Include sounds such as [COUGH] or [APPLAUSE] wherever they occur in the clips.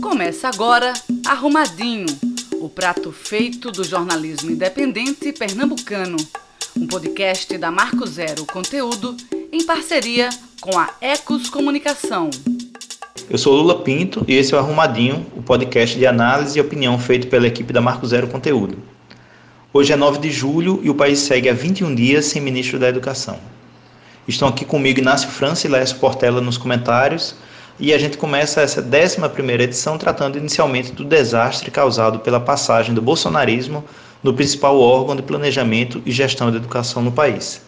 Começa agora Arrumadinho, o prato feito do jornalismo independente pernambucano. Um podcast da Marco Zero Conteúdo em parceria com a Ecos Comunicação. Eu sou Lula Pinto e esse é o Arrumadinho, o podcast de análise e opinião feito pela equipe da Marco Zero Conteúdo. Hoje é 9 de julho e o país segue há 21 dias sem ministro da Educação. Estão aqui comigo Inácio França e Lécio Portela nos comentários e a gente começa essa 11 edição tratando inicialmente do desastre causado pela passagem do bolsonarismo no principal órgão de planejamento e gestão da educação no país.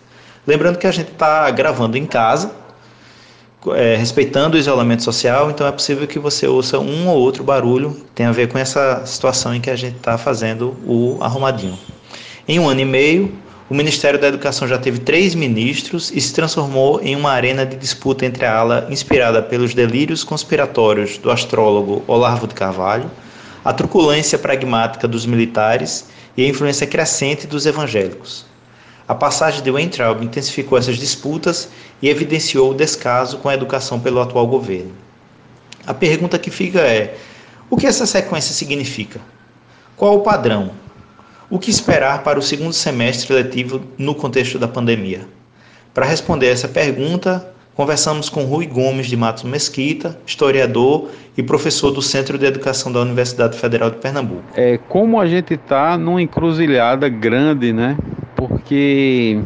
Lembrando que a gente está gravando em casa, é, respeitando o isolamento social, então é possível que você ouça um ou outro barulho, tem a ver com essa situação em que a gente está fazendo o arrumadinho. Em um ano e meio, o Ministério da Educação já teve três ministros e se transformou em uma arena de disputa entre a ala inspirada pelos delírios conspiratórios do astrólogo Olavo de Carvalho, a truculência pragmática dos militares e a influência crescente dos evangélicos. A passagem de Weintraub intensificou essas disputas e evidenciou o descaso com a educação pelo atual governo. A pergunta que fica é: o que essa sequência significa? Qual o padrão? O que esperar para o segundo semestre letivo no contexto da pandemia? Para responder essa pergunta, conversamos com Rui Gomes de Matos Mesquita, historiador e professor do Centro de Educação da Universidade Federal de Pernambuco. É, como a gente está numa encruzilhada grande, né? Porque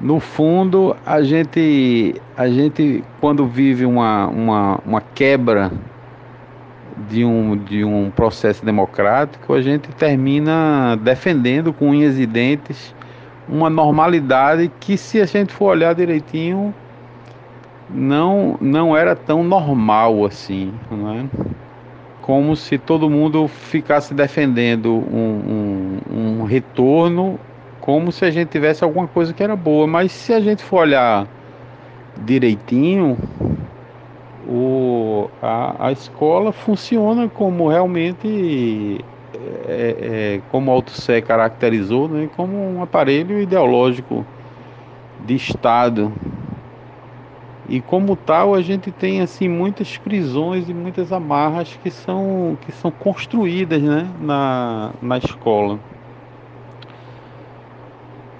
no fundo a gente, a gente quando vive uma, uma, uma quebra de um, de um processo democrático, a gente termina defendendo com unhas e dentes uma normalidade que, se a gente for olhar direitinho, não, não era tão normal assim, é? Como se todo mundo ficasse defendendo um, um, um retorno, como se a gente tivesse alguma coisa que era boa. Mas se a gente for olhar direitinho, o, a, a escola funciona como realmente é, é, como Sé caracterizou, né, como um aparelho ideológico de Estado. E como tal, a gente tem assim muitas prisões e muitas amarras que são, que são construídas né, na, na escola.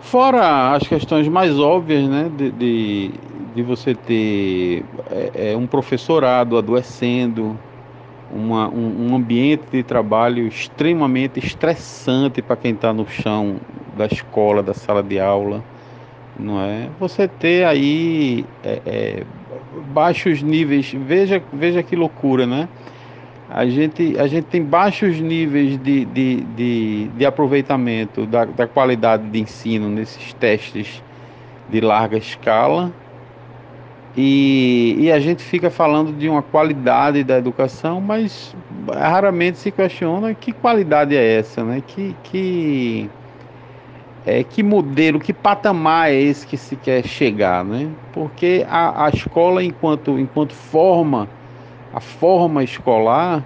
Fora as questões mais óbvias né, de, de, de você ter é, é, um professorado adoecendo, uma, um, um, ambiente de trabalho extremamente estressante para quem está no chão da escola, da sala de aula, não é? Você ter aí é, é, baixos níveis, veja, veja que loucura, né? A gente, a gente tem baixos níveis de, de, de, de aproveitamento da, da qualidade de ensino nesses testes de larga escala e, e, a gente fica falando de uma qualidade da educação, mas raramente se questiona que qualidade é essa, né? Que, que, é, que modelo, que patamar é esse que se quer chegar, né? Porque a, a escola, enquanto, enquanto forma, a forma escolar,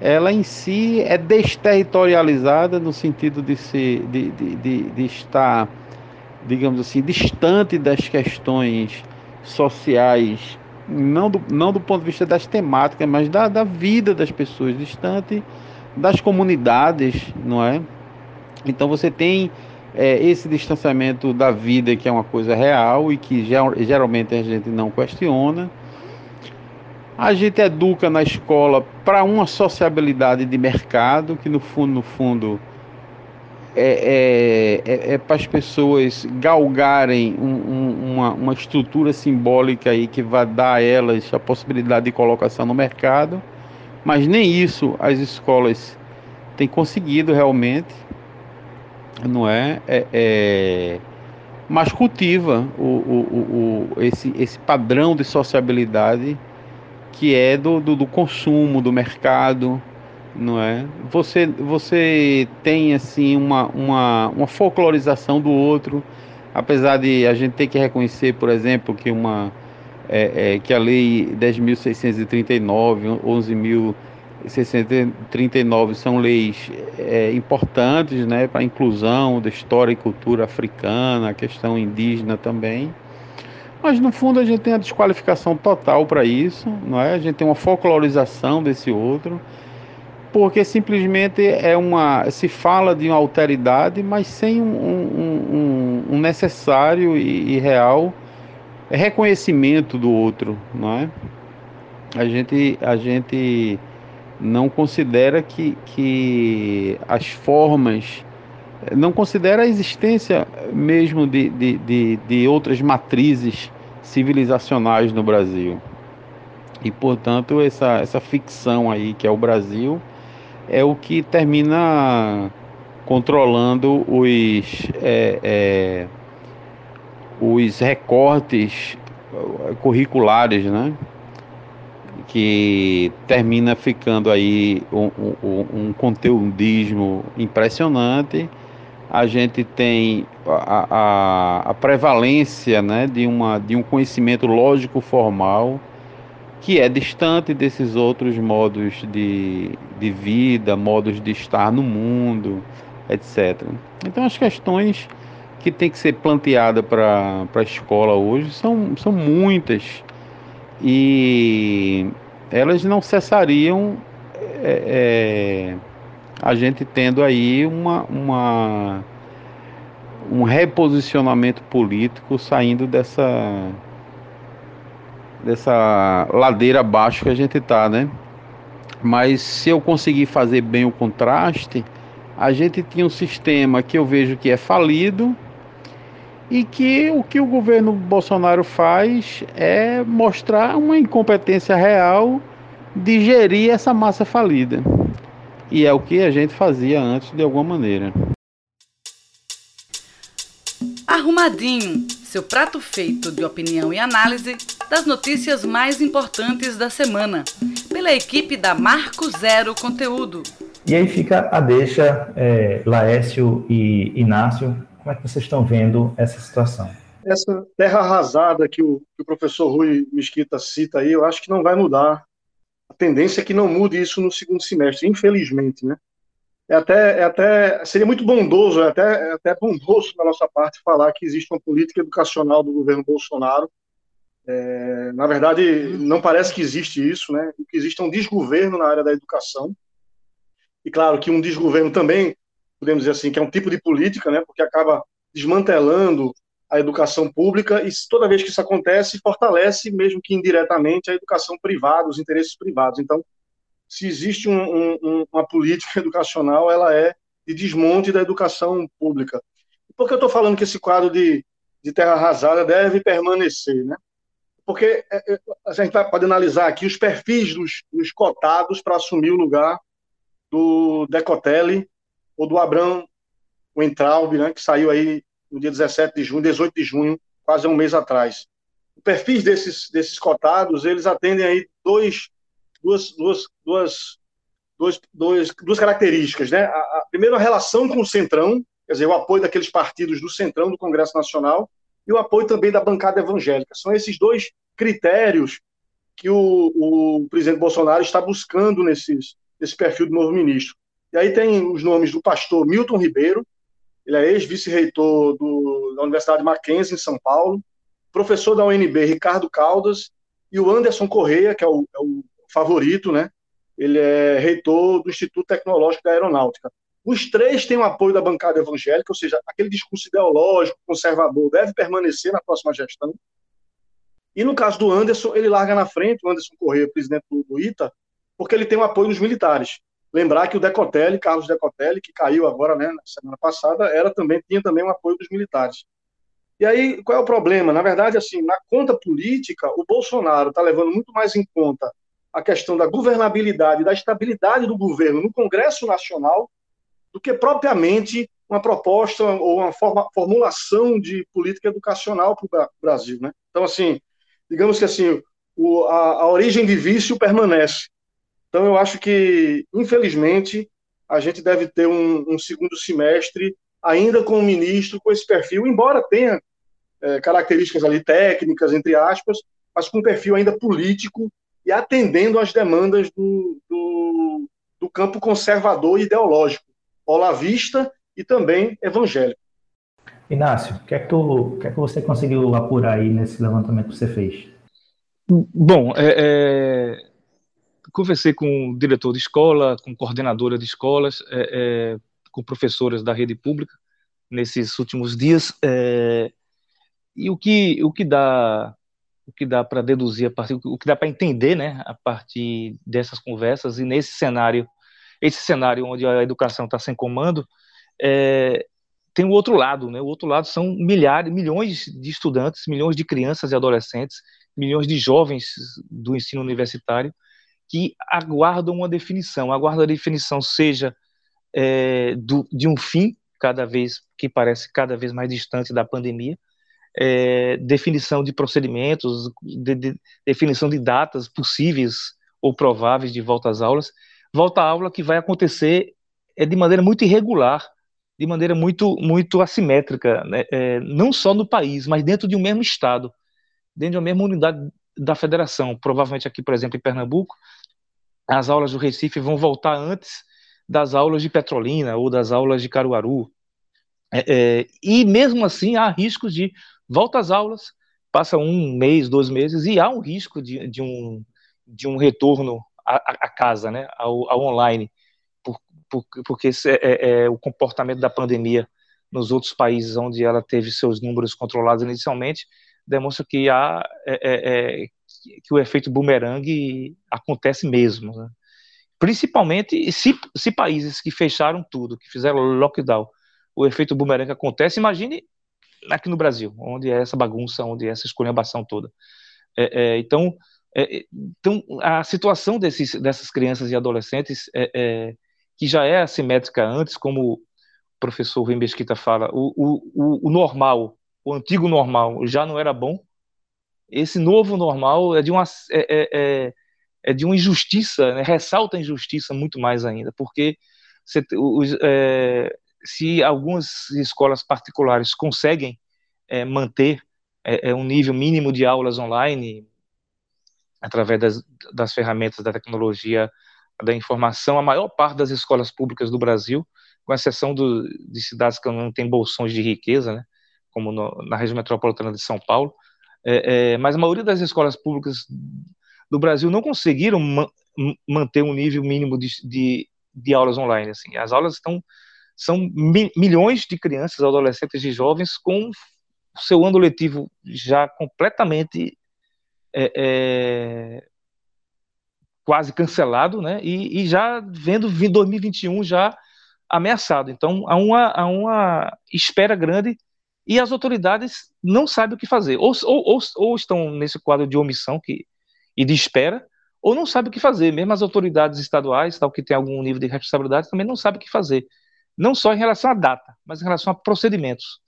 ela em si é desterritorializada no sentido de, ser, de, de, de, de estar, digamos assim, distante das questões sociais, não do, não do ponto de vista das temáticas, mas da, da vida das pessoas, distante das comunidades, não é? Então você tem é, esse distanciamento da vida que é uma coisa real e que geralmente a gente não questiona. A gente educa na escola para uma sociabilidade de mercado que no fundo, no fundo, é, é, é, é para as pessoas galgarem um, um, uma, uma estrutura simbólica aí que vai dar a elas a possibilidade de colocação no mercado, mas nem isso as escolas têm conseguido realmente, não é? é, é mas cultiva o, o, o, esse, esse padrão de sociabilidade que é do, do, do consumo, do mercado, não é? Você, você tem assim uma, uma, uma folclorização do outro, apesar de a gente ter que reconhecer, por exemplo, que uma é, é, que a lei 10.639, 11.639 são leis é, importantes, né, para a inclusão da história e cultura africana, a questão indígena também. Mas no fundo a gente tem a desqualificação total para isso, não é? A gente tem uma folclorização desse outro, porque simplesmente é uma se fala de uma alteridade, mas sem um, um, um, necessário e, e real reconhecimento do outro, não é? A gente a gente não considera que, que as formas não considera a existência mesmo de, de, de, de outras matrizes civilizacionais no Brasil. E, portanto, essa, essa ficção aí, que é o Brasil, é o que termina controlando os, é, é, os recortes curriculares, né? que termina ficando aí um, um, um conteudismo impressionante a gente tem a, a, a, prevalência né, de, uma, de um conhecimento lógico formal que é distante desses outros modos de, de vida, modos de estar no mundo, etc. Então as questões que tem que ser planteada para a escola hoje são, são muitas e elas não cessariam é, é, a gente tendo aí uma, uma, um reposicionamento político saindo dessa, dessa ladeira abaixo que a gente está, né? Mas se eu conseguir fazer bem o contraste, a gente tinha um sistema que eu vejo que é falido e que o que o governo Bolsonaro faz é mostrar uma incompetência real de gerir essa massa falida. E é o que a gente fazia antes de alguma maneira. Arrumadinho, seu prato feito de opinião e análise das notícias mais importantes da semana, pela equipe da Marco Zero Conteúdo. E aí fica a deixa, é, Laércio e Inácio, como é que vocês estão vendo essa situação? Essa terra arrasada que o, que o professor Rui Mesquita cita aí, eu acho que não vai mudar a tendência é que não mude isso no segundo semestre, infelizmente, né? É até, é até seria muito bondoso, é até, é até bondoso da nossa parte falar que existe uma política educacional do governo Bolsonaro. É, na verdade, não parece que existe isso, né? O que existe é um desgoverno na área da educação. E claro que um desgoverno também, podemos dizer assim, que é um tipo de política, né? Porque acaba desmantelando a educação pública e toda vez que isso acontece, fortalece, mesmo que indiretamente, a educação privada, os interesses privados. Então, se existe um, um, uma política [LAUGHS] educacional, ela é de desmonte da educação pública. Por que eu estou falando que esse quadro de, de terra arrasada deve permanecer? Né? Porque é, é, a gente pode analisar aqui os perfis dos, dos cotados para assumir o lugar do Decotelli ou do Abraham Weintraub, né, que saiu aí no dia 17 de junho, 18 de junho, quase um mês atrás. O perfil desses, desses cotados, eles atendem aí dois, duas, duas, duas, duas, duas, duas características, né? A, a, primeiro, a relação com o Centrão, quer dizer, o apoio daqueles partidos do Centrão do Congresso Nacional e o apoio também da bancada evangélica. São esses dois critérios que o, o presidente Bolsonaro está buscando nesses, nesse perfil do novo ministro. E aí tem os nomes do pastor Milton Ribeiro, ele é ex-vice-reitor da Universidade Mackenzie, em São Paulo, professor da UNB, Ricardo Caldas, e o Anderson Correia, que é o, é o favorito, né? Ele é reitor do Instituto Tecnológico da Aeronáutica. Os três têm o apoio da bancada evangélica, ou seja, aquele discurso ideológico, conservador, deve permanecer na próxima gestão. E no caso do Anderson, ele larga na frente, o Anderson Correia, presidente do ITA, porque ele tem o apoio dos militares. Lembrar que o Decotelli, Carlos Decotelli, que caiu agora, né, na semana passada, era também tinha também o apoio dos militares. E aí, qual é o problema? Na verdade, assim, na conta política, o Bolsonaro está levando muito mais em conta a questão da governabilidade, da estabilidade do governo no Congresso Nacional, do que propriamente uma proposta ou uma forma, formulação de política educacional para o Brasil, né? Então, assim, digamos que assim, o, a, a origem de vício permanece, então, eu acho que, infelizmente, a gente deve ter um, um segundo semestre ainda com o ministro com esse perfil, embora tenha é, características ali técnicas, entre aspas, mas com um perfil ainda político e atendendo às demandas do, do, do campo conservador e ideológico, olavista e também evangélico. Inácio, o que, é que, tu, que é que você conseguiu apurar aí nesse levantamento que você fez? Bom, é, é, conversei com o diretor de escola, com coordenadora de escolas, é, é com professoras da rede pública nesses últimos dias, é, e o que, o que dá o que dá para deduzir a partir, o que dá para entender, né, a partir dessas conversas e nesse cenário, esse cenário onde a educação está sem comando, é, tem o outro lado, né? O outro lado são milhares, milhões de estudantes, milhões de crianças e adolescentes, milhões de jovens do ensino universitário que aguardam uma definição, aguardam a definição seja é, do, de um fim cada vez que parece cada vez mais distante da pandemia, é, definição de procedimentos, de, de, definição de datas possíveis ou prováveis de volta às aulas, volta à aula que vai acontecer é de maneira muito irregular de maneira muito, muito assimétrica, né? é, não só no país, mas dentro de um mesmo estado, dentro de uma mesma unidade da federação. Provavelmente aqui, por exemplo, em Pernambuco, as aulas do Recife vão voltar antes das aulas de Petrolina ou das aulas de Caruaru. É, é, e mesmo assim há riscos de volta às aulas, passa um mês, dois meses, e há um risco de, de um, de um retorno à casa, né, ao, ao online porque é, é, é, o comportamento da pandemia nos outros países onde ela teve seus números controlados inicialmente demonstra que há é, é, é que o efeito bumerangue acontece mesmo, né? principalmente se, se países que fecharam tudo, que fizeram lockdown, o efeito bumerangue acontece. Imagine aqui no Brasil, onde é essa bagunça, onde é essa esculhambação toda. então, então a situação desses, dessas crianças e adolescentes é, que já é assimétrica antes, como o professor Rui Mesquita fala, o, o, o normal, o antigo normal já não era bom, esse novo normal é de uma, é, é, é, é de uma injustiça, né? ressalta a injustiça muito mais ainda, porque se, os, é, se algumas escolas particulares conseguem é, manter é, um nível mínimo de aulas online, através das, das ferramentas da tecnologia da informação, a maior parte das escolas públicas do Brasil, com exceção do, de cidades que não têm bolsões de riqueza, né, como no, na região metropolitana de São Paulo, é, é, mas a maioria das escolas públicas do Brasil não conseguiram ma manter um nível mínimo de, de, de, aulas online. Assim. As aulas estão são mi milhões de crianças, adolescentes e jovens com o seu ano letivo já completamente é, é quase cancelado, né? E, e já vendo 2021 já ameaçado. Então há uma, há uma espera grande e as autoridades não sabem o que fazer. Ou, ou, ou, estão nesse quadro de omissão que, e de espera, ou não sabem o que fazer. Mesmo as autoridades estaduais, tal que tem algum nível de responsabilidade, também não sabem o que fazer. Não só em relação à data, mas em relação a procedimentos.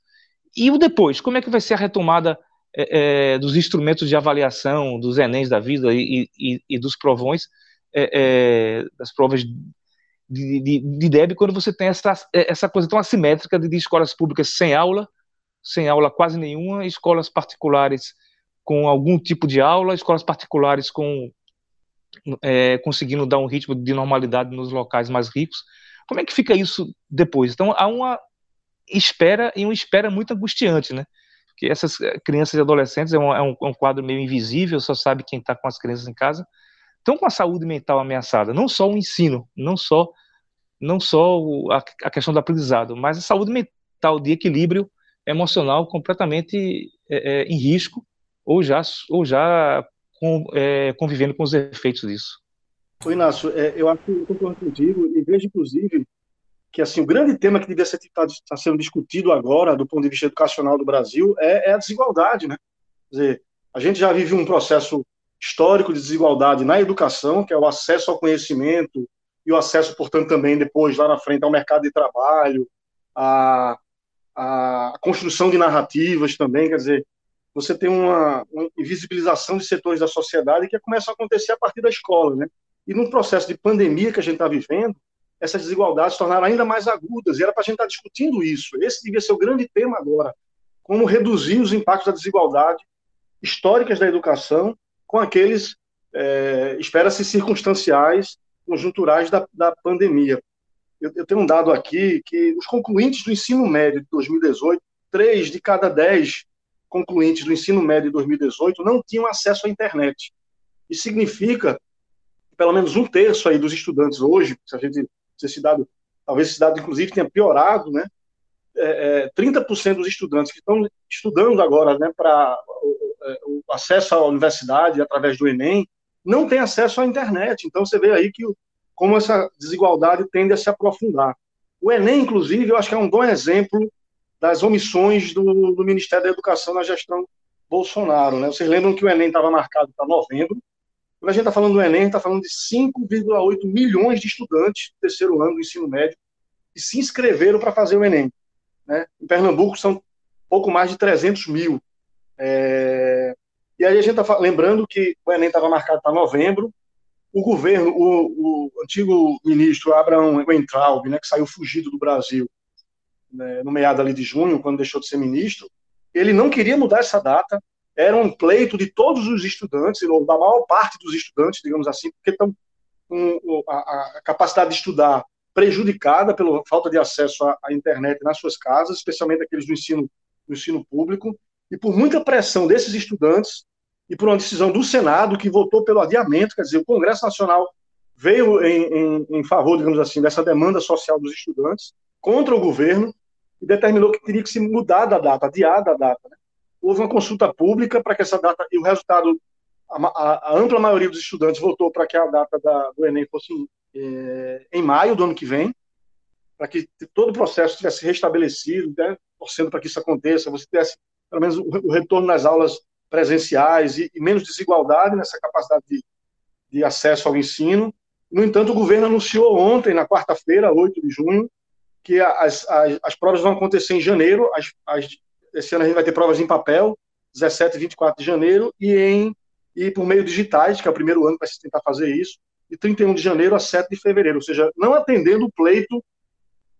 E o depois, como é que vai ser a retomada é, é, dos instrumentos de avaliação, dos Enems da vida e, e, e dos provões, é, é das provas de, de, de DEB, quando você tem essa, essa coisa tão assimétrica de, de escolas públicas sem aula, sem aula quase nenhuma, escolas particulares com algum tipo de aula, escolas particulares com é, conseguindo dar um ritmo de normalidade nos locais mais ricos. Como é que fica isso depois? Então há uma espera e uma espera muito angustiante, né? Que essas eh, crianças e adolescentes é um, é um, é um quadro meio invisível, só sabe quem está com as crianças em casa, estão com a saúde mental ameaçada, não só o ensino, não só não só o, a, a, questão do aprendizado, mas a saúde mental de equilíbrio emocional completamente é, é, em risco ou já ou já com, é, convivendo com os efeitos disso. Inácio, eu acho que eu concordo contigo e vejo, inclusive, que assim o grande tema que devia ser tá, tá sendo discutido agora do ponto de vista educacional do Brasil é, é, a desigualdade, né? Quer dizer, a gente já vive um processo histórico de desigualdade na educação, que é o acesso ao conhecimento e o acesso, portanto, também depois lá na frente ao mercado de trabalho, a, a construção de narrativas também, quer dizer, você tem uma, uma invisibilização de setores da sociedade que começa a acontecer a partir da escola, né? E num processo de pandemia que a gente está vivendo, essas desigualdades se tornaram ainda mais agudas, e era para a gente estar tá discutindo isso. Esse devia ser o grande tema agora, como reduzir os impactos da desigualdade históricas da educação com aqueles, é, espera-se, circunstanciais, conjunturais da, da pandemia. Eu, eu, tenho um dado aqui que os concluintes do ensino médio de 2018 três de cada dez concluintes do ensino médio de 2018 não tinham acesso à internet. Isso significa que pelo menos um terço aí dos estudantes hoje, se a gente esse dado, talvez esse dado inclusive tenha piorado, né? É, é, 30% dos estudantes que estão estudando agora, né, para o, é, o, acesso à universidade através do Enem, não tem acesso à internet. Então você vê aí que como essa desigualdade tende a se aprofundar. O Enem, inclusive, eu acho que é um bom exemplo das omissões do, do Ministério da Educação na gestão Bolsonaro. Né? Vocês lembram que o Enem estava marcado para novembro. Quando a gente está falando do Enem, está falando de 5,8 milhões de estudantes do terceiro ano do ensino médio que se inscreveram para fazer o Enem. Né? Em Pernambuco são pouco mais de 300 mil. É... E aí a gente está lembrando que o Enem estava marcado para novembro. O governo, o, o antigo ministro Abraão Weintraub, né, que saiu fugido do Brasil, né, no meado ali de junho, quando deixou de ser ministro, ele não queria mudar essa data, era um pleito de todos os estudantes, ou da maior parte dos estudantes, digamos assim, porque estão com a, a, capacidade de estudar prejudicada pela falta de acesso à, à, internet nas suas casas, especialmente aqueles do ensino, do ensino público, e por muita pressão desses estudantes e por uma decisão do Senado que votou pelo adiamento, quer dizer, o Congresso Nacional veio em, em, em favor, digamos assim, dessa demanda social dos estudantes contra o governo e determinou que teria que se mudar da data, adiar da data. Né? Houve uma consulta pública para que essa data, e o resultado, a, a, ampla maioria dos estudantes votou para que a data da, do Enem fosse é, em maio do ano que vem, para que todo o processo tivesse restabelecido, né? torcendo para que isso aconteça, você tivesse pelo menos o retorno nas aulas presenciais e, e, menos desigualdade nessa capacidade de, de acesso ao ensino. No entanto, o governo anunciou ontem, na quarta-feira, 8 de junho, que as, as, as provas vão acontecer em janeiro. As, as, esse ano a gente vai ter provas em papel, 17 e 24 de janeiro, e, em, e por meio digitais, que é o primeiro ano que vai se tentar fazer isso, de 31 de janeiro a 7 de fevereiro, ou seja, não atendendo o pleito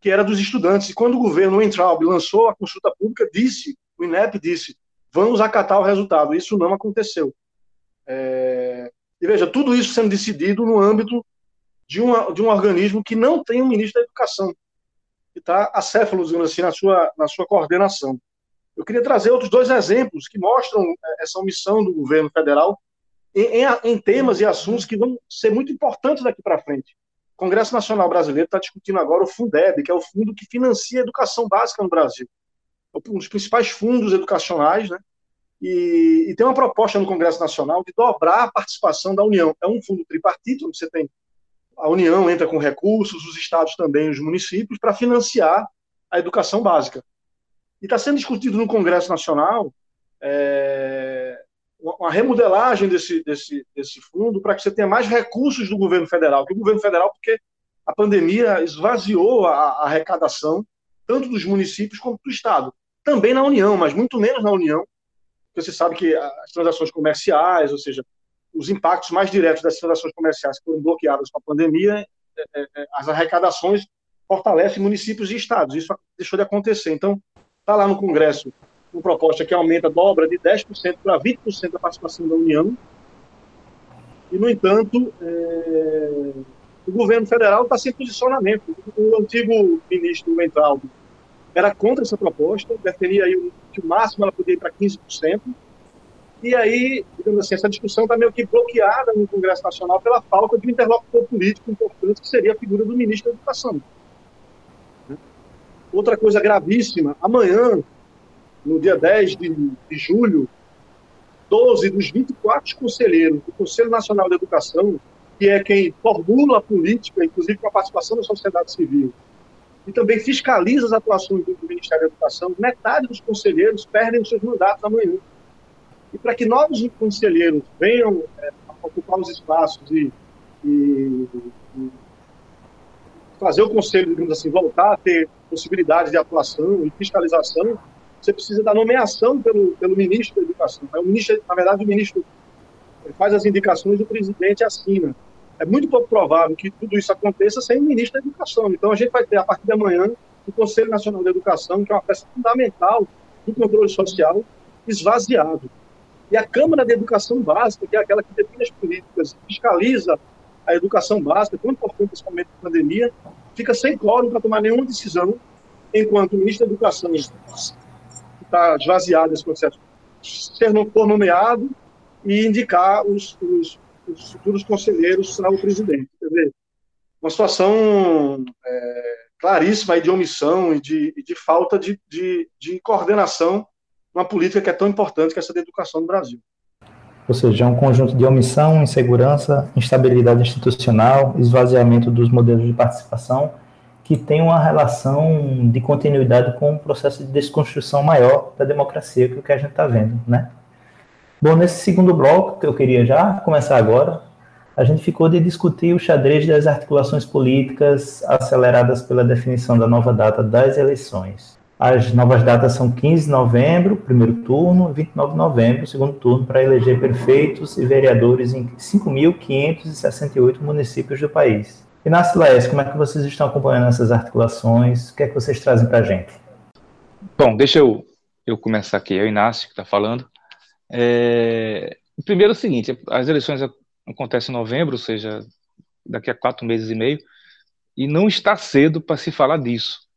que era dos estudantes. E quando o governo, Entraub, lançou a consulta pública, disse, o INEP disse, vamos acatar o resultado. Isso não aconteceu. É... E veja, tudo isso sendo decidido no âmbito de, uma, de um organismo que não tem um ministro da Educação que está acéfalo, digamos assim, na sua, na sua coordenação. Eu queria trazer outros dois exemplos que mostram é, essa omissão do governo federal em, em, em temas e assuntos que vão ser muito importantes daqui para frente. O Congresso Nacional Brasileiro está discutindo agora o Fundeb, que é o fundo que financia a educação básica no Brasil. É um dos principais fundos educacionais, né? E, e, tem uma proposta no Congresso Nacional de dobrar a participação da União. É um fundo tripartite, onde você tem a União entra com recursos, os estados também, os municípios, para financiar a educação básica. E está sendo discutido no Congresso Nacional é, uma remodelagem desse, desse, desse fundo para que você tenha mais recursos do governo federal. Que o governo federal, porque a pandemia esvaziou a, a arrecadação, tanto dos municípios quanto do Estado. Também na União, mas muito menos na União, porque você sabe que as transações comerciais, ou seja, os impactos mais diretos das transações comerciais que foram bloqueadas com a pandemia, é, é, é, as arrecadações fortalecem municípios e estados. Isso deixou de acontecer. Então, está lá no Congresso uma proposta que aumenta, dobra de 10% para 20% da participação da União. E, no entanto, é... o governo federal está sem posicionamento. O antigo ministro Weintraub era contra essa proposta, defendia aí que o máximo ela podia ir para 15%. E aí, digamos assim, essa discussão está meio que bloqueada no Congresso Nacional pela falta de um interlocutor político importante, que seria a figura do ministro da Educação. Outra coisa gravíssima, amanhã, no dia 10 de, de julho, 12 dos 24 conselheiros do Conselho Nacional de Educação, que é quem formula a política, inclusive com a participação da sociedade civil, e também fiscaliza as atuações do Ministério da Educação, metade dos conselheiros perdem os seus mandatos amanhã. E para que novos conselheiros venham é, ocupar os espaços e, e, fazer o conselho, digamos assim, voltar a ter possibilidade de atuação e fiscalização, você precisa da nomeação pelo, pelo ministro da Educação. É o ministro, na verdade, o ministro faz as indicações e o presidente assina. É muito pouco provável que tudo isso aconteça sem o ministro da Educação. Então, a gente vai ter, a partir de amanhã, o Conselho Nacional de Educação, que é uma peça fundamental do controle social, esvaziado. E a Câmara de Educação Básica, que é aquela que define as políticas, fiscaliza a educação básica, tão importante nesse momento de pandemia, fica sem quórum para tomar nenhuma decisão, enquanto o ministro da Educação está esvaziado esse processo. Ser for nomeado e indicar os, os, os futuros conselheiros ao presidente. Quer dizer, uma situação é, claríssima de omissão e de, de falta de, de, de coordenação uma política que é tão importante que é essa da educação no Brasil. Ou seja, é um conjunto de omissão, insegurança, instabilidade institucional, esvaziamento dos modelos de participação, que tem uma relação de continuidade com um processo de desconstrução maior da democracia que é o que a gente está vendo, né? Bom, nesse segundo bloco, que eu queria já começar agora, a gente ficou de discutir o xadrez das articulações políticas aceleradas pela definição da nova data das eleições. As novas datas são 15 de novembro, primeiro turno, e 29 de novembro, segundo turno, para eleger prefeitos e vereadores em 5.568 municípios do país. Inácio Laes, como é que vocês estão acompanhando essas articulações? O que é que vocês trazem para a gente? Bom, deixa eu, eu começar aqui. É o Inácio que está falando. É, primeiro é o seguinte, as eleições acontece em novembro, ou seja, daqui a quatro meses e meio, e não está cedo para se falar disso.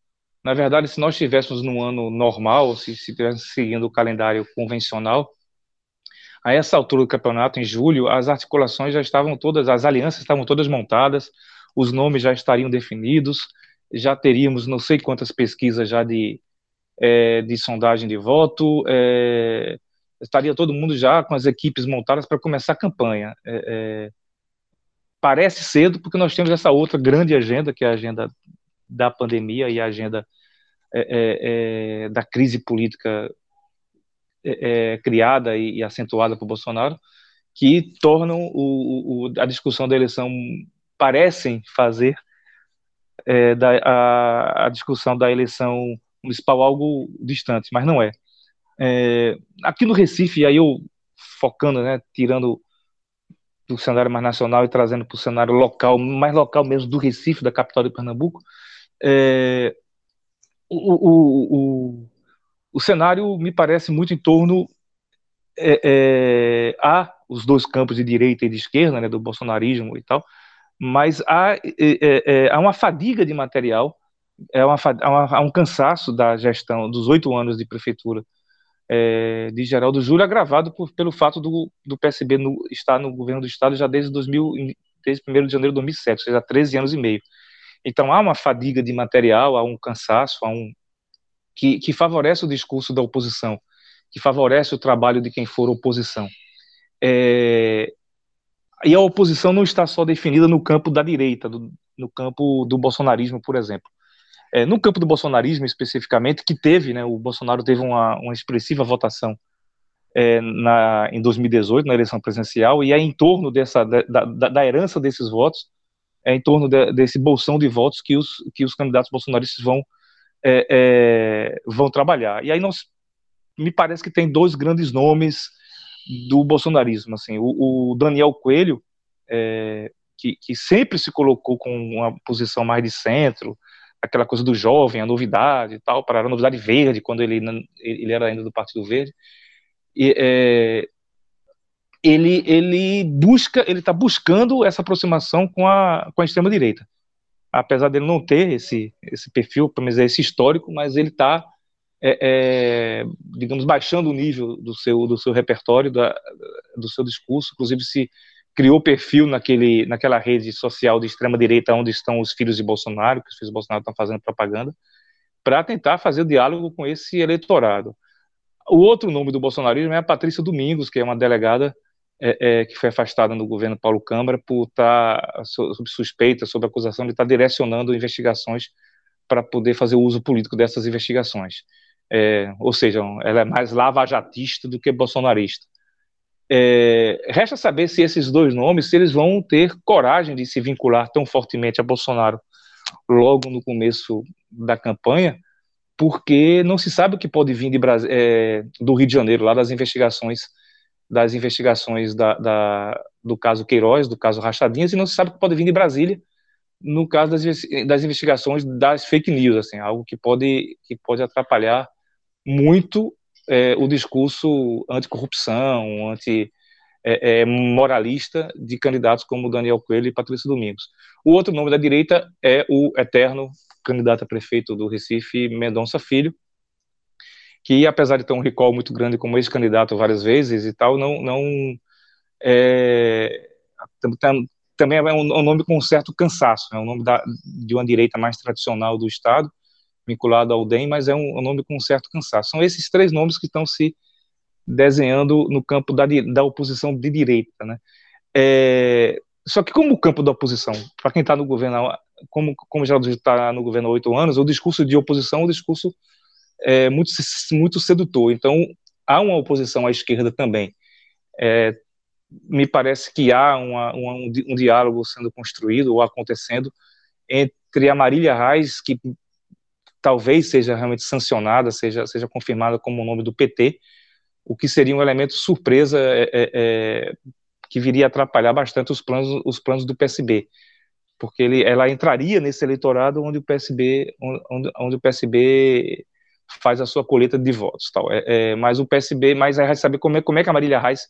Na verdade, se nós estivéssemos num ano normal, se estivéssemos seguindo o calendário convencional, a essa altura do campeonato, em julho, as articulações já estavam todas, as alianças estavam todas montadas, os nomes já estariam definidos, já teríamos não sei quantas pesquisas já de, é, de sondagem de voto, é, estaria todo mundo já com as equipes montadas para começar a campanha. É, é, parece cedo, porque nós temos essa outra grande agenda, que é a agenda da pandemia e a agenda é, é, é da crise política é, criada e, e, acentuada por Bolsonaro, que tornam o, o, a discussão da eleição, parecem fazer da, a, a discussão da eleição municipal algo distante, mas não é. É, aqui no Recife, aí eu focando, né, tirando do cenário mais nacional e trazendo para o cenário local, mais local mesmo do Recife, da capital de Pernambuco, é, o, o, o, o, cenário me parece muito em torno é, é, há os dois campos de direita e de esquerda, né, do bolsonarismo e tal, mas há, é, é, é, há uma fadiga de material, é uma, há, um cansaço da gestão dos oito anos de prefeitura de Geraldo Júlio, agravado por, pelo fato do, do PSB no, estar no governo do Estado já desde, 2000, desde 1 de janeiro de 2007, ou seja, há 13 anos e meio. Então há uma fadiga de material, há um cansaço, há um que, que favorece o discurso da oposição, que favorece o trabalho de quem for oposição. É, e a oposição não está só definida no campo da direita, do, no campo do bolsonarismo, por exemplo. É, no campo do bolsonarismo, especificamente, que teve, né, o Bolsonaro teve uma, uma expressiva votação é, na, em 2018, na eleição presidencial, e é em torno dessa, da, da, da herança desses votos, é em torno de, desse bolsão de votos que os, que os candidatos bolsonaristas vão, é, é, vão trabalhar. E aí nós, me parece que tem dois grandes nomes do bolsonarismo. Assim, o, o Daniel Coelho, é, que, que sempre se colocou com uma posição mais de centro, aquela coisa do jovem, a novidade e tal, para a novidade verde, quando ele, ele era ainda do Partido Verde. E, é, ele, ele busca, ele está buscando essa aproximação com a, com a extrema direita, apesar dele não ter esse, esse perfil, pelo menos esse histórico, mas ele está, é, é, digamos, baixando o nível do seu, do seu repertório, da, do seu discurso, inclusive se criou perfil naquele, naquela rede social de extrema direita onde estão os filhos de Bolsonaro, que os filhos de Bolsonaro estão fazendo propaganda, para tentar fazer o diálogo com esse eleitorado. O outro nome do bolsonarismo é a Patrícia Domingos, que é uma delegada é, é, que foi afastada no governo Paulo Câmara por estar tá sob suspeita, sob acusação de estar tá direcionando investigações para poder fazer uso político dessas investigações. É, ou seja, ela é mais lavajatista do que bolsonarista. É, resta saber se esses dois nomes, se eles vão ter coragem de se vincular tão fortemente a Bolsonaro logo no começo da campanha, porque não se sabe o que pode vir é, do Rio de Janeiro, lá das investigações das investigações da, da, do caso Queiroz, do caso Rachadinhas, e não se sabe o que pode vir de Brasília no caso das, das investigações das fake news, assim, algo que pode, que pode atrapalhar muito é, o discurso anticorrupção, anti-moralista é, é, de candidatos como Daniel Coelho e Patrícia Domingos. O outro nome da direita é o eterno candidato a prefeito do Recife, Mendonça Filho, que apesar de ter um recall muito grande como ex-candidato várias vezes e tal, não, não é, também é um, um, nome com um certo cansaço, é um nome da, de uma direita mais tradicional do Estado, vinculado ao DEM, mas é um, um, nome com um certo cansaço. São esses três nomes que estão se desenhando no campo da, da oposição de direita, né? É, só que como o campo da oposição, para quem está no governo, como, como já está no governo há oito anos, o discurso de oposição é um discurso é, muito, muito sedutor. Então, há uma oposição à esquerda também. É, me parece que há uma, uma, um, diálogo sendo construído ou acontecendo entre a Marília Reis, que talvez seja realmente sancionada, seja, seja confirmada como o nome do PT, o que seria um elemento surpresa é, é, é, que viria a atrapalhar bastante os planos, os planos do PSB, porque ele, ela entraria nesse eleitorado onde o PSB, onde, onde o PSB faz a sua coleta de votos, tal. É, é, mas o PSB, mas vai saber como é, como é que a Marília Reis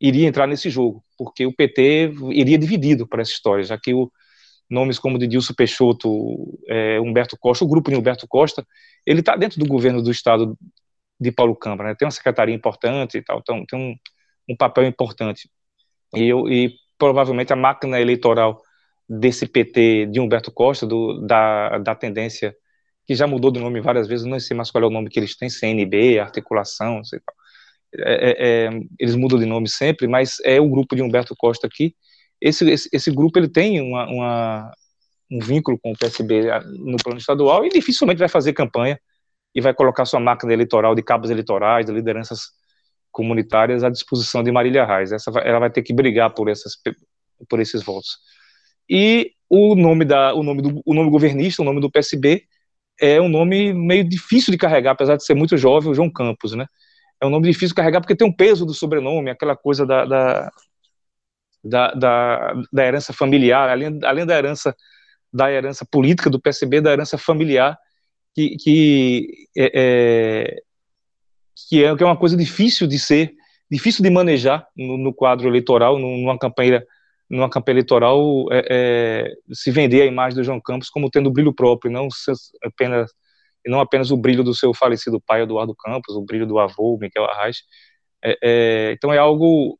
iria entrar nesse jogo, porque o PT iria dividido para essa história, já que o, nomes como de Dilson Peixoto, é, Humberto Costa, o grupo de Humberto Costa, ele está dentro do governo do estado de Paulo Câmara, né? tem uma secretaria importante e tal, então tem um, um papel importante. E, eu, e provavelmente a máquina eleitoral desse PT de Humberto Costa, do, da, da tendência que já mudou de nome várias vezes, não sei mais qual é o nome que eles têm, CNB, articulação, não sei é, é, é, eles mudam de nome sempre, mas é o grupo de Humberto Costa aqui. Esse, esse, esse grupo ele tem uma, uma, um vínculo com o PSB no plano estadual e dificilmente vai fazer campanha e vai colocar sua máquina eleitoral de cabos eleitorais, de lideranças comunitárias à disposição de Marília Reis. Essa, ela vai ter que brigar por, essas, por esses votos. E o nome, da, o, nome do, o nome governista, o nome do PSB, é um nome meio difícil de carregar, apesar de ser muito jovem, o João Campos, né? é um nome difícil de carregar porque tem um peso do sobrenome, aquela coisa da, da, da, da, da herança familiar, além, além da herança da herança política do PSB, da herança familiar, que, que, é, é, que, é, que é uma coisa difícil de ser, difícil de manejar no, no quadro eleitoral, numa campanha, numa campanha eleitoral, é, é, se vender a imagem do João Campos como tendo brilho próprio, não apenas e não apenas o brilho do seu falecido pai Eduardo Campos, o brilho do avô Miguel Arraes. É, é, então é algo,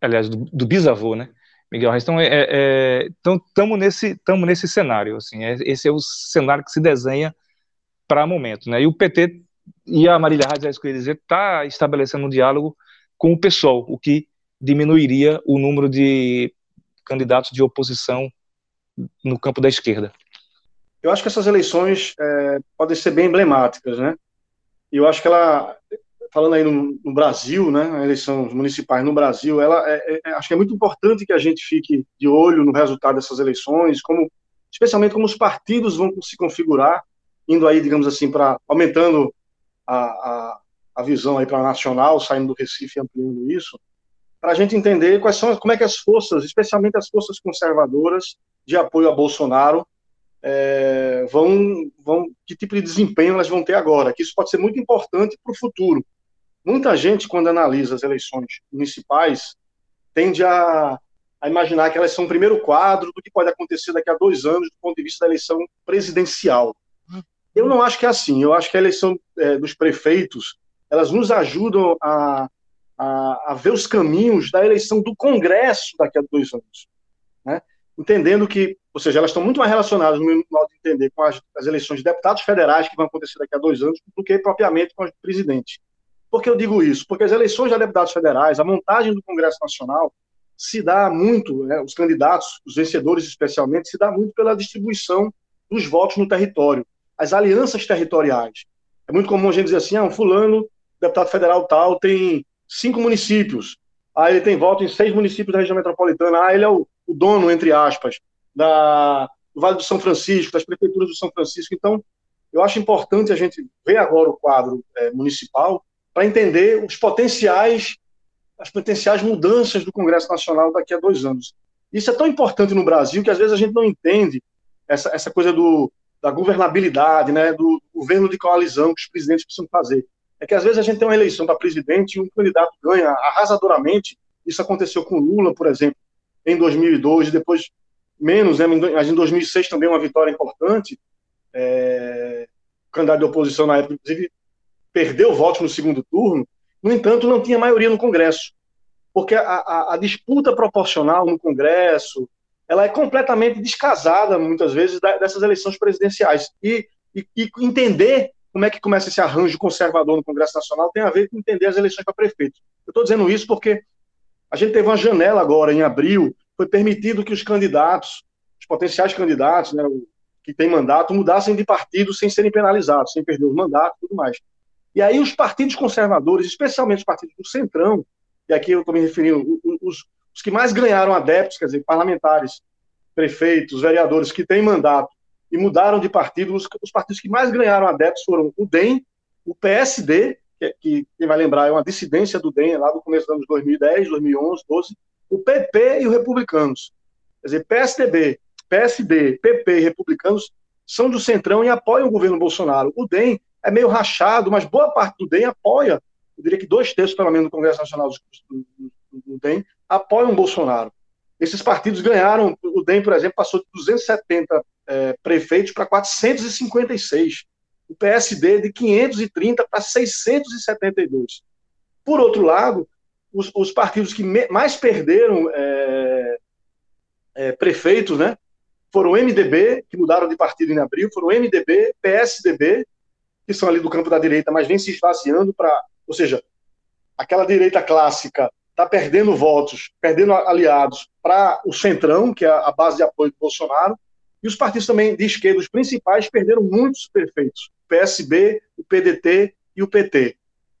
aliás, do, do bisavô, né? Miguel Arraes. Então, é, é, então estamos nesse, estamos nesse cenário, assim, esse é o cenário que se desenha para o momento, né? E o PT e a Marília Reis, é isso que eu ia dizer, está estabelecendo um diálogo com o PSOL, o que diminuiria o número de candidatos de oposição no campo da esquerda. Eu acho que essas eleições é, podem ser bem emblemáticas, né? E eu acho que ela, falando aí no, no Brasil, né, eleições municipais no Brasil, ela é, é, é, acho que é muito importante que a gente fique de olho no resultado dessas eleições, como especialmente como os partidos vão se configurar, indo aí, digamos assim, para aumentando a, a, a visão aí para nacional, saindo do Recife e ampliando isso, para a gente entender quais são, como é que as forças, especialmente as forças conservadoras de apoio a Bolsonaro, é, vão, vão, que tipo de desempenho elas vão ter agora, que isso pode ser muito importante para o futuro. Muita gente, quando analisa as eleições municipais, tende a, a imaginar que elas são o primeiro quadro do que pode acontecer daqui a dois anos do ponto de vista da eleição presidencial. Eu não acho que é assim. Eu acho que a eleição é, dos prefeitos elas nos ajudam a, a, a, ver os caminhos da eleição do Congresso daqui a dois anos. Né? Entendendo que ou seja, elas estão muito mais relacionadas, no meu modo de entender, com as, as, eleições de deputados federais que vão acontecer daqui a dois anos, do que propriamente com as de presidente. Por que eu digo isso? Porque as eleições de deputados federais, a montagem do Congresso Nacional, se dá muito, né, os candidatos, os vencedores especialmente, se dá muito pela distribuição dos votos no território, as alianças territoriais. É muito comum a gente dizer assim, ah, um fulano, deputado federal tal, tem cinco municípios, aí ele tem voto em seis municípios da região metropolitana, ah, ele é o, o dono, entre aspas da, do Vale do São Francisco, das prefeituras do São Francisco. Então, eu acho importante a gente ver agora o quadro é, municipal para entender os potenciais, as potenciais mudanças do Congresso Nacional daqui a dois anos. Isso é tão importante no Brasil que às vezes a gente não entende essa, essa coisa do, da governabilidade, né, do governo de coalizão que os presidentes precisam fazer. É que às vezes a gente tem uma eleição para presidente e um candidato ganha arrasadoramente. Isso aconteceu com Lula, por exemplo, em 2002, depois menos, né, em 2006 também uma vitória importante, é, candidato de oposição na época, inclusive, perdeu votos no segundo turno, no entanto, não tinha maioria no Congresso. Porque a, a, a disputa proporcional no Congresso, ela é completamente descasada, muitas vezes, dessas eleições presidenciais. E, e, e, entender como é que começa esse arranjo conservador no Congresso Nacional tem a ver com entender as eleições para prefeito. Eu estou dizendo isso porque a gente teve uma janela agora, em abril, foi permitido que os candidatos, os potenciais candidatos, né, que têm mandato, mudassem de partido sem serem penalizados, sem perder os mandatos e tudo mais. E aí os partidos conservadores, especialmente os partidos do Centrão, e aqui eu estou me referindo, os, os que mais ganharam adeptos, quer dizer, parlamentares, prefeitos, vereadores que têm mandato e mudaram de partido, os, os partidos que mais ganharam adeptos foram o DEM, o PSD, que, que quem vai lembrar é uma dissidência do DEM lá do começo dos anos 2010, 2011, 12, o PP e os republicanos. Quer dizer, PSDB, PSD, PP e republicanos são do Centrão e apoiam o governo Bolsonaro. O DEM é meio rachado, mas boa parte do DEM apoia, eu diria que dois terços, pelo menos, do Congresso Nacional do, do, do DEM, apoiam o Bolsonaro. Esses partidos ganharam, o DEM, por exemplo, passou de 270 é, prefeitos para 456. O PSD de 530 para 672. Por outro lado, os, os partidos que me, mais perderam é, é, prefeitos, né, foram o MDB, que mudaram de partido em abril, foram o MDB, PSDB, que são ali do campo da direita, mas vem se esvaziando para. Ou seja, aquela direita clássica está perdendo votos, perdendo aliados para o Centrão, que é a base de apoio do Bolsonaro, e os partidos também de esquerda, os principais, perderam muitos prefeitos, o PSB, o PDT e o PT.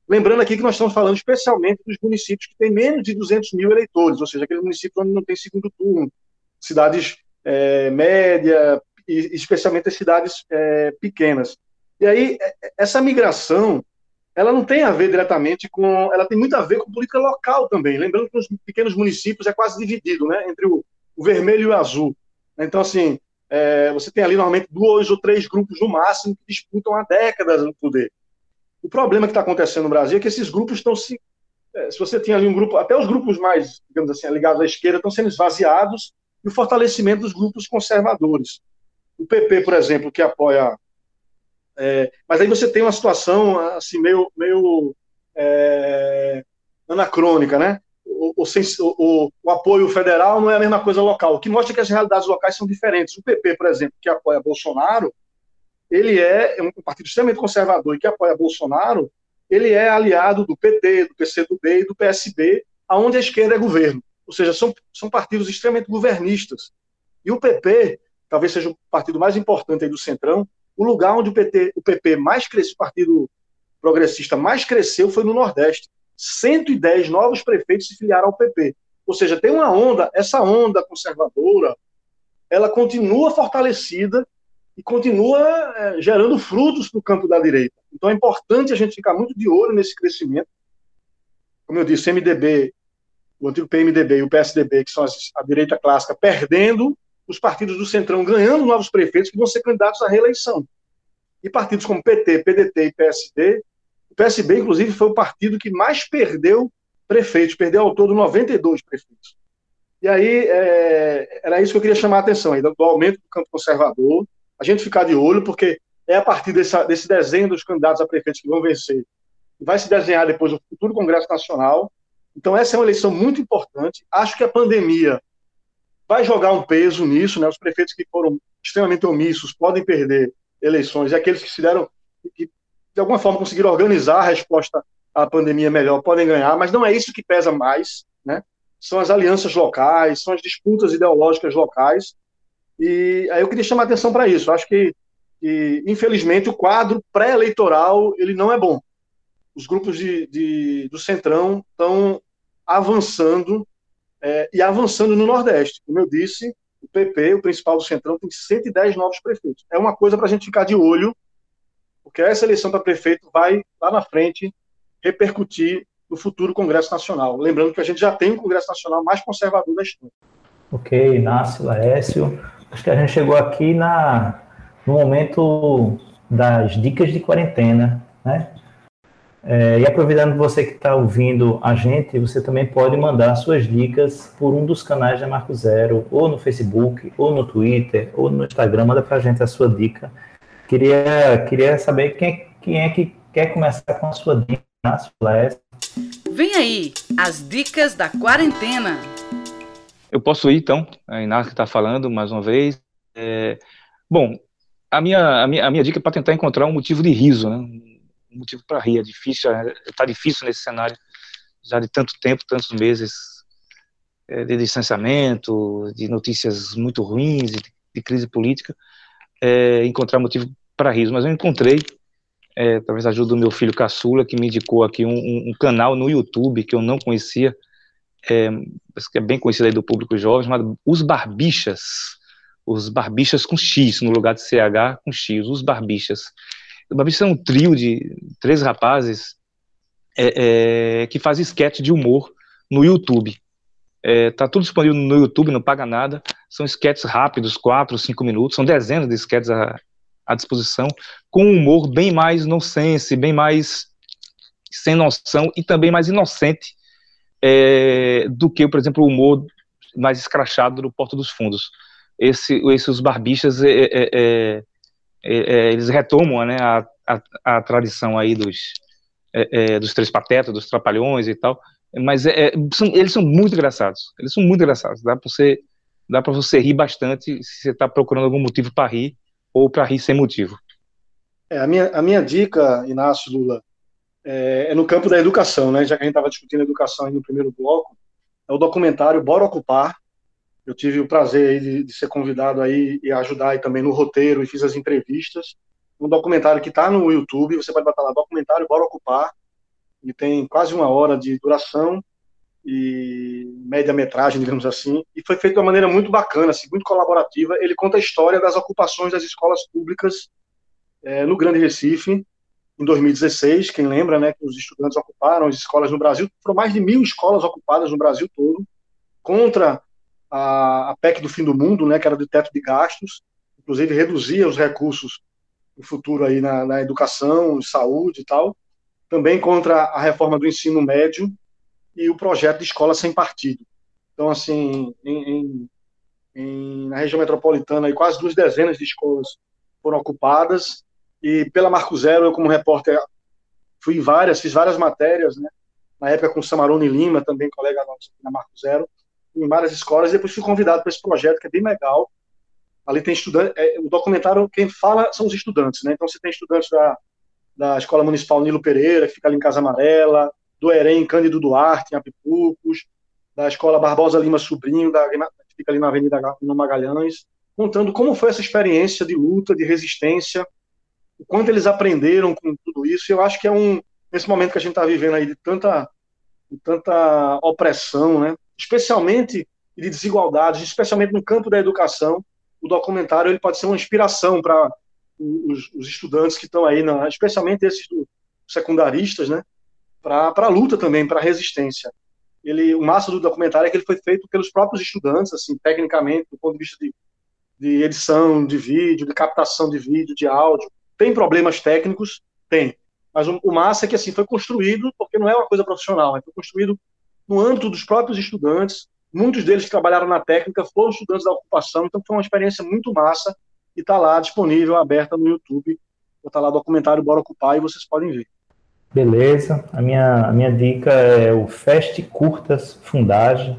Lembrando aqui que nós estamos falando especialmente dos municípios que têm menos de 200 mil eleitores, ou seja, aqueles municípios onde não tem segundo turno, cidades é, média, e especialmente as cidades é, pequenas. E aí, é, essa migração ela não tem a ver diretamente com. Ela tem muito a ver com política local também. Lembrando que nos pequenos municípios é quase dividido, né? Entre o, o vermelho e o azul. Então, assim, é, você tem ali normalmente dois ou três grupos no máximo que disputam há décadas no poder. O problema que está acontecendo no Brasil é que esses grupos estão se. É, se você tem ali um grupo, até os grupos mais, digamos assim, ligados à esquerda estão sendo esvaziados e o fortalecimento dos grupos conservadores. O PP, por exemplo, que apoia é, mas aí você tem uma situação assim meio, meio é, anacrônica, né? O, o, o, apoio federal não é a mesma coisa local, o que mostra que as realidades locais são diferentes. O PP, por exemplo, que apoia Bolsonaro, ele é um partido extremamente conservador e que apoia Bolsonaro, ele é aliado do PT, do PCdoB e do PSB, aonde a esquerda é governo. Ou seja, são, são partidos extremamente governistas. E o PP, talvez seja o partido mais importante do Centrão, o lugar onde o, PT, o PP mais cresceu, o Partido Progressista mais cresceu foi no Nordeste. 110 novos prefeitos se filiaram ao PP. Ou seja, tem uma onda, essa onda conservadora, ela continua fortalecida e continua é, gerando frutos no campo da direita. Então é importante a gente ficar muito de olho nesse crescimento. Como eu disse, o MDB, o antigo PMDB e o PSDB, que são as, a direita clássica, perdendo os partidos do Centrão ganhando novos prefeitos que vão ser candidatos à reeleição. E partidos como PT, PDT e PSD, o PSB, inclusive, foi o partido que mais perdeu prefeitos, perdeu ao todo 92 prefeitos. E aí, é, era isso que eu queria chamar a atenção, aí, do aumento do campo conservador, a gente ficar de olho, porque é a partir dessa, desse desenho dos candidatos a prefeitos que vão vencer, que vai se desenhar depois o futuro Congresso Nacional. Então, essa é uma eleição muito importante. Acho que a pandemia vai jogar um peso nisso, né? Os prefeitos que foram extremamente omissos podem perder eleições, e aqueles que se deram, que de alguma forma conseguiram organizar a resposta à pandemia melhor, podem ganhar, mas não é isso que pesa mais, né? São as alianças locais, são as disputas ideológicas locais, e aí eu queria chamar a atenção para isso. Acho que, que, infelizmente, o quadro pré-eleitoral ele não é bom. Os grupos de, de do Centrão estão avançando é, e avançando no Nordeste. Como eu disse, o PP, o principal do Centrão, tem 110 novos prefeitos. É uma coisa para a gente ficar de olho, porque essa eleição para prefeito vai, lá na frente, repercutir no futuro Congresso Nacional. Lembrando que a gente já tem um Congresso Nacional mais conservador da história. Ok, Inácio, Laércio. Acho que a gente chegou aqui na, no momento das dicas de quarentena, né? É, e aproveitando você que está ouvindo a gente, você também pode mandar suas dicas por um dos canais da Marco Zero, ou no Facebook, ou no Twitter, ou no Instagram. Manda para a gente a sua dica, que Queria, queria saber quem, quem é que quer começar com a sua dica, Inácio Flash. Vem aí, as dicas da quarentena. Eu posso ir, então, a Inácio está falando mais uma vez. É, bom, a minha, a minha, a minha dica é para tentar encontrar um motivo de riso, né? um motivo para rir. É difícil, está difícil nesse cenário já de tanto tempo, tantos meses é, de distanciamento, de notícias muito ruins, de, de crise política, é, encontrar motivo para riso. Mas eu encontrei, é, talvez ajuda do meu filho caçula, que me indicou aqui um, um, canal no YouTube que eu não conhecia, é, que é bem conhecido aí do público jovem, chamado Os Barbichas. Os Barbichas com X, no lugar de CH com X, Os Barbichas. Os Barbichas é um trio de três rapazes é, é, que faz sketch de humor no YouTube. É, tá tudo disponível no YouTube, não paga nada. São sketches rápidos, quatro, cinco minutos. São dezenas de à, à disposição, com um humor bem mais nonsense, bem mais sem noção e também mais inocente é, do que, por exemplo, o humor mais escrachado do Porto dos Fundos. Esse, esses barbichas, é, é, é, é eles retomam né, a, a, a tradição aí dos, é, é, dos Três Patetas, dos Trapalhões e tal, mas é, é, são, eles são muito engraçados, eles são muito engraçados, dá para você, dá você rir bastante se você está procurando algum motivo para rir ou para rir sem motivo. É, a, minha, a minha dica, Inácio Lula, é, é no campo da educação, né, já que a gente estava discutindo educação no primeiro bloco, é o documentário Bora Ocupar, eu tive o prazer de, de, ser convidado aí e ajudar aí também no roteiro e fiz as entrevistas, um documentário que está no YouTube, você pode botar lá, documentário Bora Ocupar, ele tem quase uma hora de duração e média-metragem, digamos assim, e foi feito de uma maneira muito bacana, assim, muito colaborativa. Ele conta a história das ocupações das escolas públicas é, no Grande Recife, em 2016, quem lembra, né, que os estudantes ocuparam as escolas no Brasil, foram mais de mil escolas ocupadas no Brasil todo, contra a, a PEC do fim do mundo, né, que era do teto de gastos, inclusive reduzia os recursos o futuro aí na, na educação, saúde e tal, também contra a reforma do ensino médio e o projeto de escola sem partido. Então, assim, em, em, em, na região metropolitana, quase duas dezenas de escolas foram ocupadas, e pela Marco Zero, eu como repórter fui várias, fiz várias matérias, né, na época com Samarone Lima, também colega nosso na Marco Zero, em várias escolas, e depois fui convidado para esse projeto, que é bem legal, ali tem estudante, é, o documentário quem fala são os estudantes, né? Então você tem estudantes da, da Escola Municipal Nilo Pereira, que fica ali em Casa Amarela, do EREM Cândido Duarte, em Apipucos, da Escola Barbosa Lima Sobrinho, da, que fica ali na Avenida no Magalhães, contando como foi essa experiência de luta, de resistência, o quanto eles aprenderam com tudo isso. Eu acho que é um nesse momento que a gente está vivendo aí de tanta, de tanta opressão, né? Especialmente de desigualdades, especialmente no campo da educação, o documentário ele pode ser uma inspiração para os, os, estudantes que estão aí, na, especialmente esses do, secundaristas, né, para a luta também, para a resistência. Ele, o massa do documentário é que ele foi feito pelos próprios estudantes, assim, tecnicamente, do ponto de vista de, de edição de vídeo, de captação de vídeo, de áudio. Tem problemas técnicos? Tem. Mas o, o massa é que assim foi construído, porque não é uma coisa profissional, é foi construído no âmbito dos próprios estudantes, Muitos deles que trabalharam na técnica foram estudantes da ocupação, então foi uma experiência muito massa e está lá disponível, aberta no YouTube. Está lá documentário Bora Ocupar e vocês podem ver. Beleza. A minha, a minha dica é o Fest Curtas Fundagem,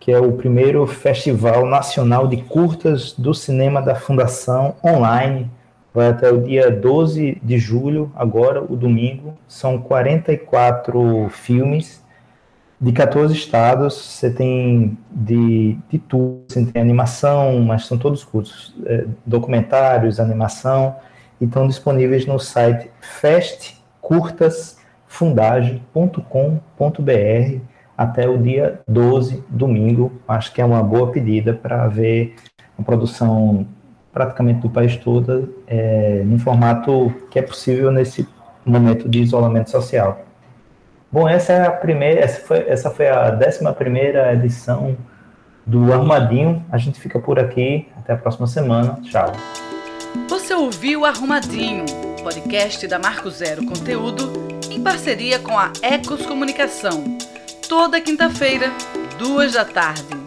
que é o primeiro festival nacional de curtas do cinema da Fundação online. Vai até o dia 12 de julho, agora, o domingo. São 44 filmes de 14 estados, você tem de, de tudo, você tem animação, mas são todos cursos, é, documentários, animação, e estão disponíveis no site festcurtasfundagem.com.br até o dia 12, domingo. Acho que é uma boa pedida para ver a produção praticamente do país todo, é, no formato que é possível nesse momento de isolamento social. Bom, essa é a primeira, essa foi, essa foi a 11 primeira edição do Arrumadinho. A gente fica por aqui. Até a próxima semana. Tchau. Você ouviu Arrumadinho, podcast da Marco Zero Conteúdo, em parceria com a Ecos Comunicação. Toda quinta-feira, duas da tarde.